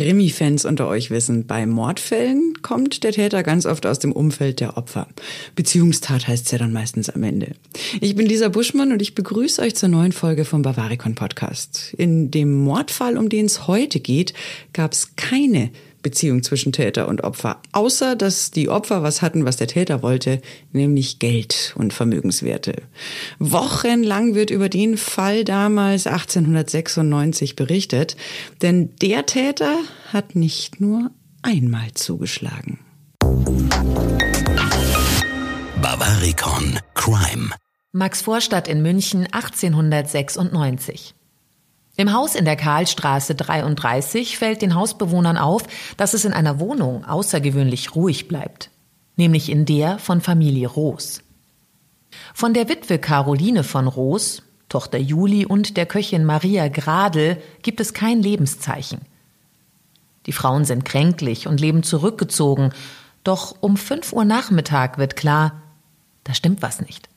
Krimi-Fans unter euch wissen, bei Mordfällen kommt der Täter ganz oft aus dem Umfeld der Opfer. Beziehungstat heißt es ja dann meistens am Ende. Ich bin Lisa Buschmann und ich begrüße euch zur neuen Folge vom Bavaricon Podcast. In dem Mordfall, um den es heute geht, gab es keine Beziehung zwischen Täter und Opfer, außer dass die Opfer was hatten, was der Täter wollte, nämlich Geld und Vermögenswerte. Wochenlang wird über den Fall damals 1896 berichtet, denn der Täter hat nicht nur einmal zugeschlagen. Bavaricon Crime Max Vorstadt in München 1896. Im Haus in der Karlstraße 33 fällt den Hausbewohnern auf, dass es in einer Wohnung außergewöhnlich ruhig bleibt, nämlich in der von Familie Roos. Von der Witwe Caroline von Roos, Tochter Juli und der Köchin Maria Gradl gibt es kein Lebenszeichen. Die Frauen sind kränklich und leben zurückgezogen, doch um fünf Uhr Nachmittag wird klar, da stimmt was nicht.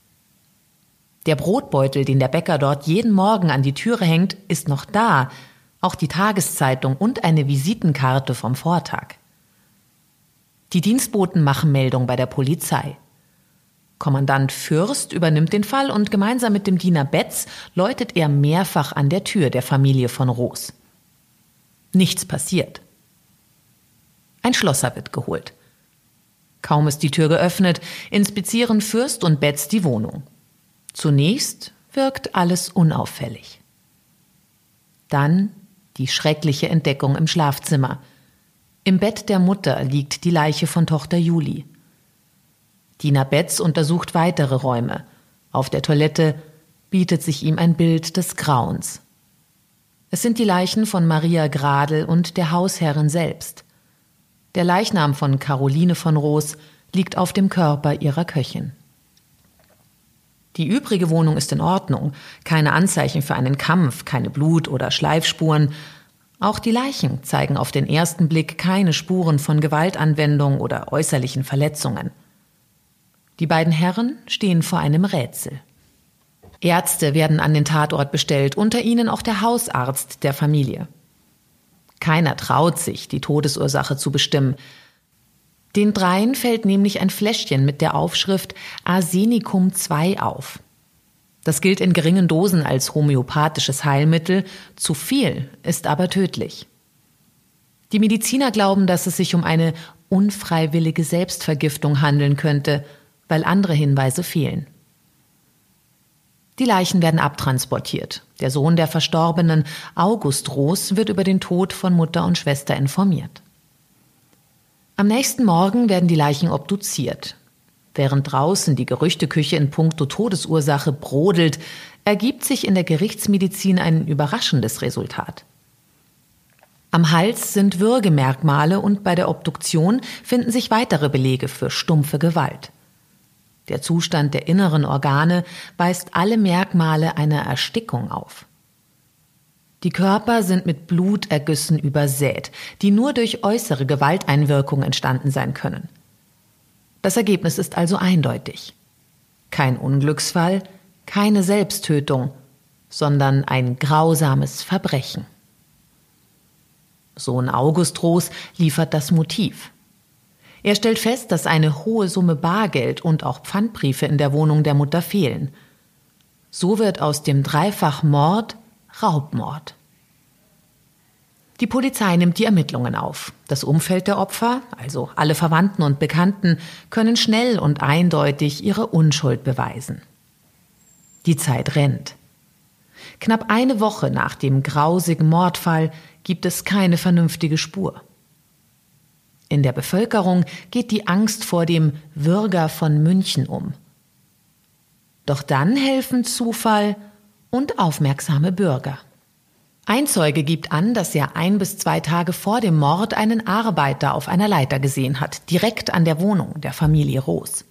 Der Brotbeutel, den der Bäcker dort jeden Morgen an die Türe hängt, ist noch da, auch die Tageszeitung und eine Visitenkarte vom Vortag. Die Dienstboten machen Meldung bei der Polizei. Kommandant Fürst übernimmt den Fall und gemeinsam mit dem Diener Betz läutet er mehrfach an der Tür der Familie von Roos. Nichts passiert. Ein Schlosser wird geholt. Kaum ist die Tür geöffnet, inspizieren Fürst und Betz die Wohnung. Zunächst wirkt alles unauffällig. Dann die schreckliche Entdeckung im Schlafzimmer. Im Bett der Mutter liegt die Leiche von Tochter Juli. Diener Betz untersucht weitere Räume. Auf der Toilette bietet sich ihm ein Bild des Grauens. Es sind die Leichen von Maria Gradl und der Hausherrin selbst. Der Leichnam von Caroline von Roos liegt auf dem Körper ihrer Köchin. Die übrige Wohnung ist in Ordnung, keine Anzeichen für einen Kampf, keine Blut- oder Schleifspuren. Auch die Leichen zeigen auf den ersten Blick keine Spuren von Gewaltanwendung oder äußerlichen Verletzungen. Die beiden Herren stehen vor einem Rätsel. Ärzte werden an den Tatort bestellt, unter ihnen auch der Hausarzt der Familie. Keiner traut sich, die Todesursache zu bestimmen. Den dreien fällt nämlich ein Fläschchen mit der Aufschrift Arsenicum 2 auf. Das gilt in geringen Dosen als homöopathisches Heilmittel, zu viel ist aber tödlich. Die Mediziner glauben, dass es sich um eine unfreiwillige Selbstvergiftung handeln könnte, weil andere Hinweise fehlen. Die Leichen werden abtransportiert. Der Sohn der Verstorbenen, August Roos, wird über den Tod von Mutter und Schwester informiert. Am nächsten Morgen werden die Leichen obduziert. Während draußen die Gerüchteküche in puncto Todesursache brodelt, ergibt sich in der Gerichtsmedizin ein überraschendes Resultat. Am Hals sind Würgemerkmale und bei der Obduktion finden sich weitere Belege für stumpfe Gewalt. Der Zustand der inneren Organe weist alle Merkmale einer Erstickung auf. Die Körper sind mit Blutergüssen übersät, die nur durch äußere Gewalteinwirkungen entstanden sein können. Das Ergebnis ist also eindeutig. Kein Unglücksfall, keine Selbsttötung, sondern ein grausames Verbrechen. Sohn August Roos liefert das Motiv. Er stellt fest, dass eine hohe Summe Bargeld und auch Pfandbriefe in der Wohnung der Mutter fehlen. So wird aus dem Dreifachmord Raubmord. Die Polizei nimmt die Ermittlungen auf. Das Umfeld der Opfer, also alle Verwandten und Bekannten, können schnell und eindeutig ihre Unschuld beweisen. Die Zeit rennt. Knapp eine Woche nach dem grausigen Mordfall gibt es keine vernünftige Spur. In der Bevölkerung geht die Angst vor dem Würger von München um. Doch dann helfen Zufall und aufmerksame Bürger. Ein Zeuge gibt an, dass er ein bis zwei Tage vor dem Mord einen Arbeiter auf einer Leiter gesehen hat, direkt an der Wohnung der Familie Roos.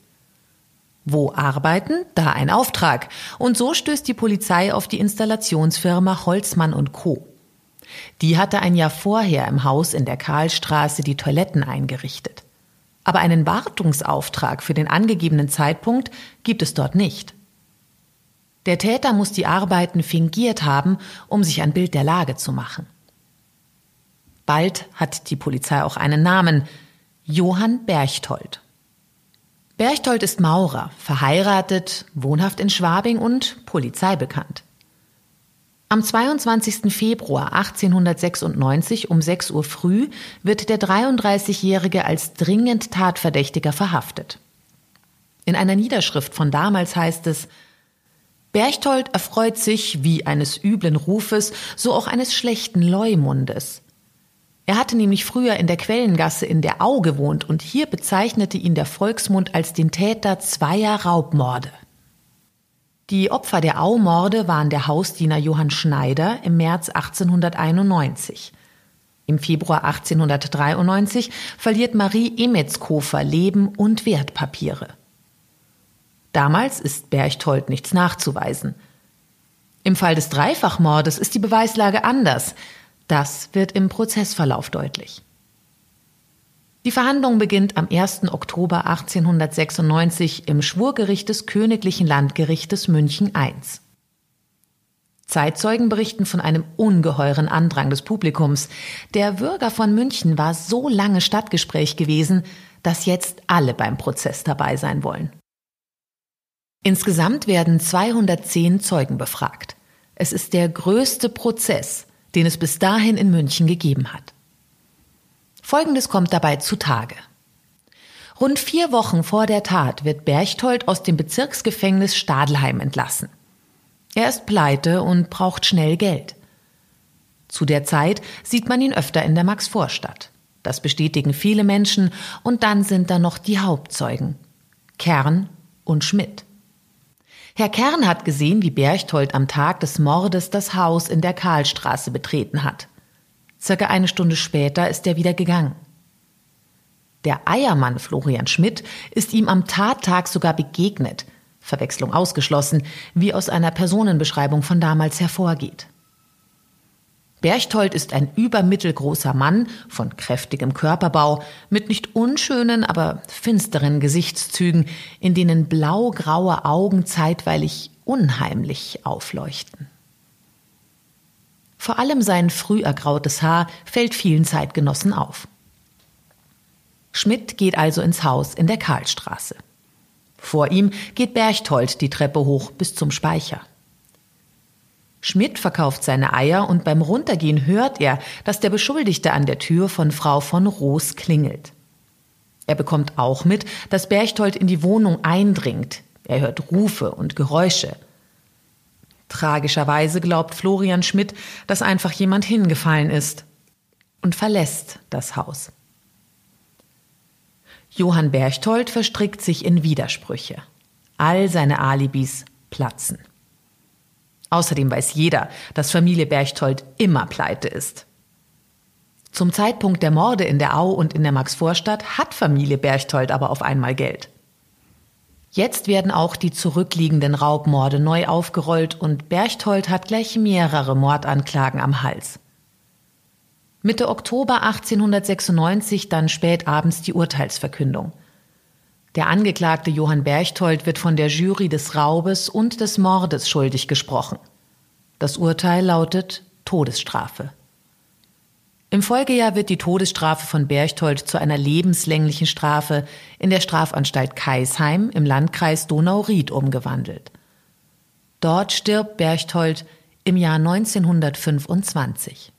Wo arbeiten? Da ein Auftrag. Und so stößt die Polizei auf die Installationsfirma Holzmann und Co. Die hatte ein Jahr vorher im Haus in der Karlstraße die Toiletten eingerichtet. Aber einen Wartungsauftrag für den angegebenen Zeitpunkt gibt es dort nicht. Der Täter muss die Arbeiten fingiert haben, um sich ein Bild der Lage zu machen. Bald hat die Polizei auch einen Namen. Johann Berchtold. Berchtold ist Maurer, verheiratet, wohnhaft in Schwabing und polizeibekannt. Am 22. Februar 1896 um 6 Uhr früh wird der 33-Jährige als dringend Tatverdächtiger verhaftet. In einer Niederschrift von damals heißt es, Berchtold erfreut sich wie eines üblen Rufes, so auch eines schlechten Leumundes. Er hatte nämlich früher in der Quellengasse in der Au gewohnt und hier bezeichnete ihn der Volksmund als den Täter zweier Raubmorde. Die Opfer der Au-Morde waren der Hausdiener Johann Schneider im März 1891. Im Februar 1893 verliert Marie Emetzkofer Leben und Wertpapiere. Damals ist Berchtold nichts nachzuweisen. Im Fall des Dreifachmordes ist die Beweislage anders. Das wird im Prozessverlauf deutlich. Die Verhandlung beginnt am 1. Oktober 1896 im Schwurgericht des Königlichen Landgerichtes München I. Zeitzeugen berichten von einem ungeheuren Andrang des Publikums. Der Bürger von München war so lange Stadtgespräch gewesen, dass jetzt alle beim Prozess dabei sein wollen. Insgesamt werden 210 Zeugen befragt. Es ist der größte Prozess, den es bis dahin in München gegeben hat. Folgendes kommt dabei zutage. Rund vier Wochen vor der Tat wird Berchtold aus dem Bezirksgefängnis Stadelheim entlassen. Er ist pleite und braucht schnell Geld. Zu der Zeit sieht man ihn öfter in der Maxvorstadt. Das bestätigen viele Menschen und dann sind da noch die Hauptzeugen. Kern und Schmidt. Herr Kern hat gesehen, wie Berchtold am Tag des Mordes das Haus in der Karlstraße betreten hat. Circa eine Stunde später ist er wieder gegangen. Der Eiermann Florian Schmidt ist ihm am Tattag sogar begegnet, Verwechslung ausgeschlossen, wie aus einer Personenbeschreibung von damals hervorgeht. Berchtold ist ein übermittelgroßer Mann von kräftigem Körperbau, mit nicht unschönen, aber finsteren Gesichtszügen, in denen blau-graue Augen zeitweilig unheimlich aufleuchten. Vor allem sein früh ergrautes Haar fällt vielen Zeitgenossen auf. Schmidt geht also ins Haus in der Karlstraße. Vor ihm geht Berchtold die Treppe hoch bis zum Speicher. Schmidt verkauft seine Eier und beim Runtergehen hört er, dass der Beschuldigte an der Tür von Frau von Roos klingelt. Er bekommt auch mit, dass Berchtold in die Wohnung eindringt. Er hört Rufe und Geräusche. Tragischerweise glaubt Florian Schmidt, dass einfach jemand hingefallen ist und verlässt das Haus. Johann Berchtold verstrickt sich in Widersprüche. All seine Alibis platzen. Außerdem weiß jeder, dass Familie Berchtold immer pleite ist. Zum Zeitpunkt der Morde in der Au und in der Maxvorstadt hat Familie Berchtold aber auf einmal Geld. Jetzt werden auch die zurückliegenden Raubmorde neu aufgerollt und Berchtold hat gleich mehrere Mordanklagen am Hals. Mitte Oktober 1896 dann spät abends die Urteilsverkündung. Der Angeklagte Johann Berchtold wird von der Jury des Raubes und des Mordes schuldig gesprochen. Das Urteil lautet Todesstrafe. Im Folgejahr wird die Todesstrafe von Berchtold zu einer lebenslänglichen Strafe in der Strafanstalt Kaisheim im Landkreis Donau-Ried umgewandelt. Dort stirbt Berchtold im Jahr 1925.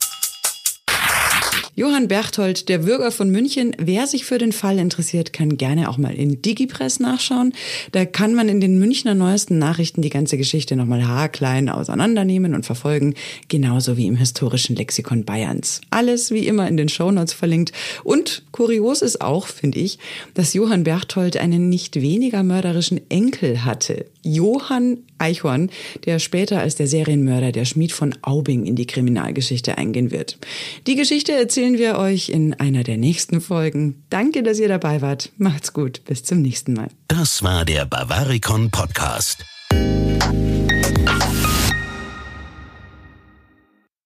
Johann Berchtold, der Bürger von München. Wer sich für den Fall interessiert, kann gerne auch mal in Digipress nachschauen. Da kann man in den Münchner neuesten Nachrichten die ganze Geschichte nochmal haarklein auseinandernehmen und verfolgen, genauso wie im historischen Lexikon Bayerns. Alles wie immer in den Shownotes verlinkt. Und kurios ist auch, finde ich, dass Johann Berchtold einen nicht weniger mörderischen Enkel hatte. Johann Eichhorn, der später als der Serienmörder der Schmied von Aubing in die Kriminalgeschichte eingehen wird. Die Geschichte erzählen wir euch in einer der nächsten Folgen. Danke, dass ihr dabei wart. Macht's gut. Bis zum nächsten Mal. Das war der Bavaricon Podcast.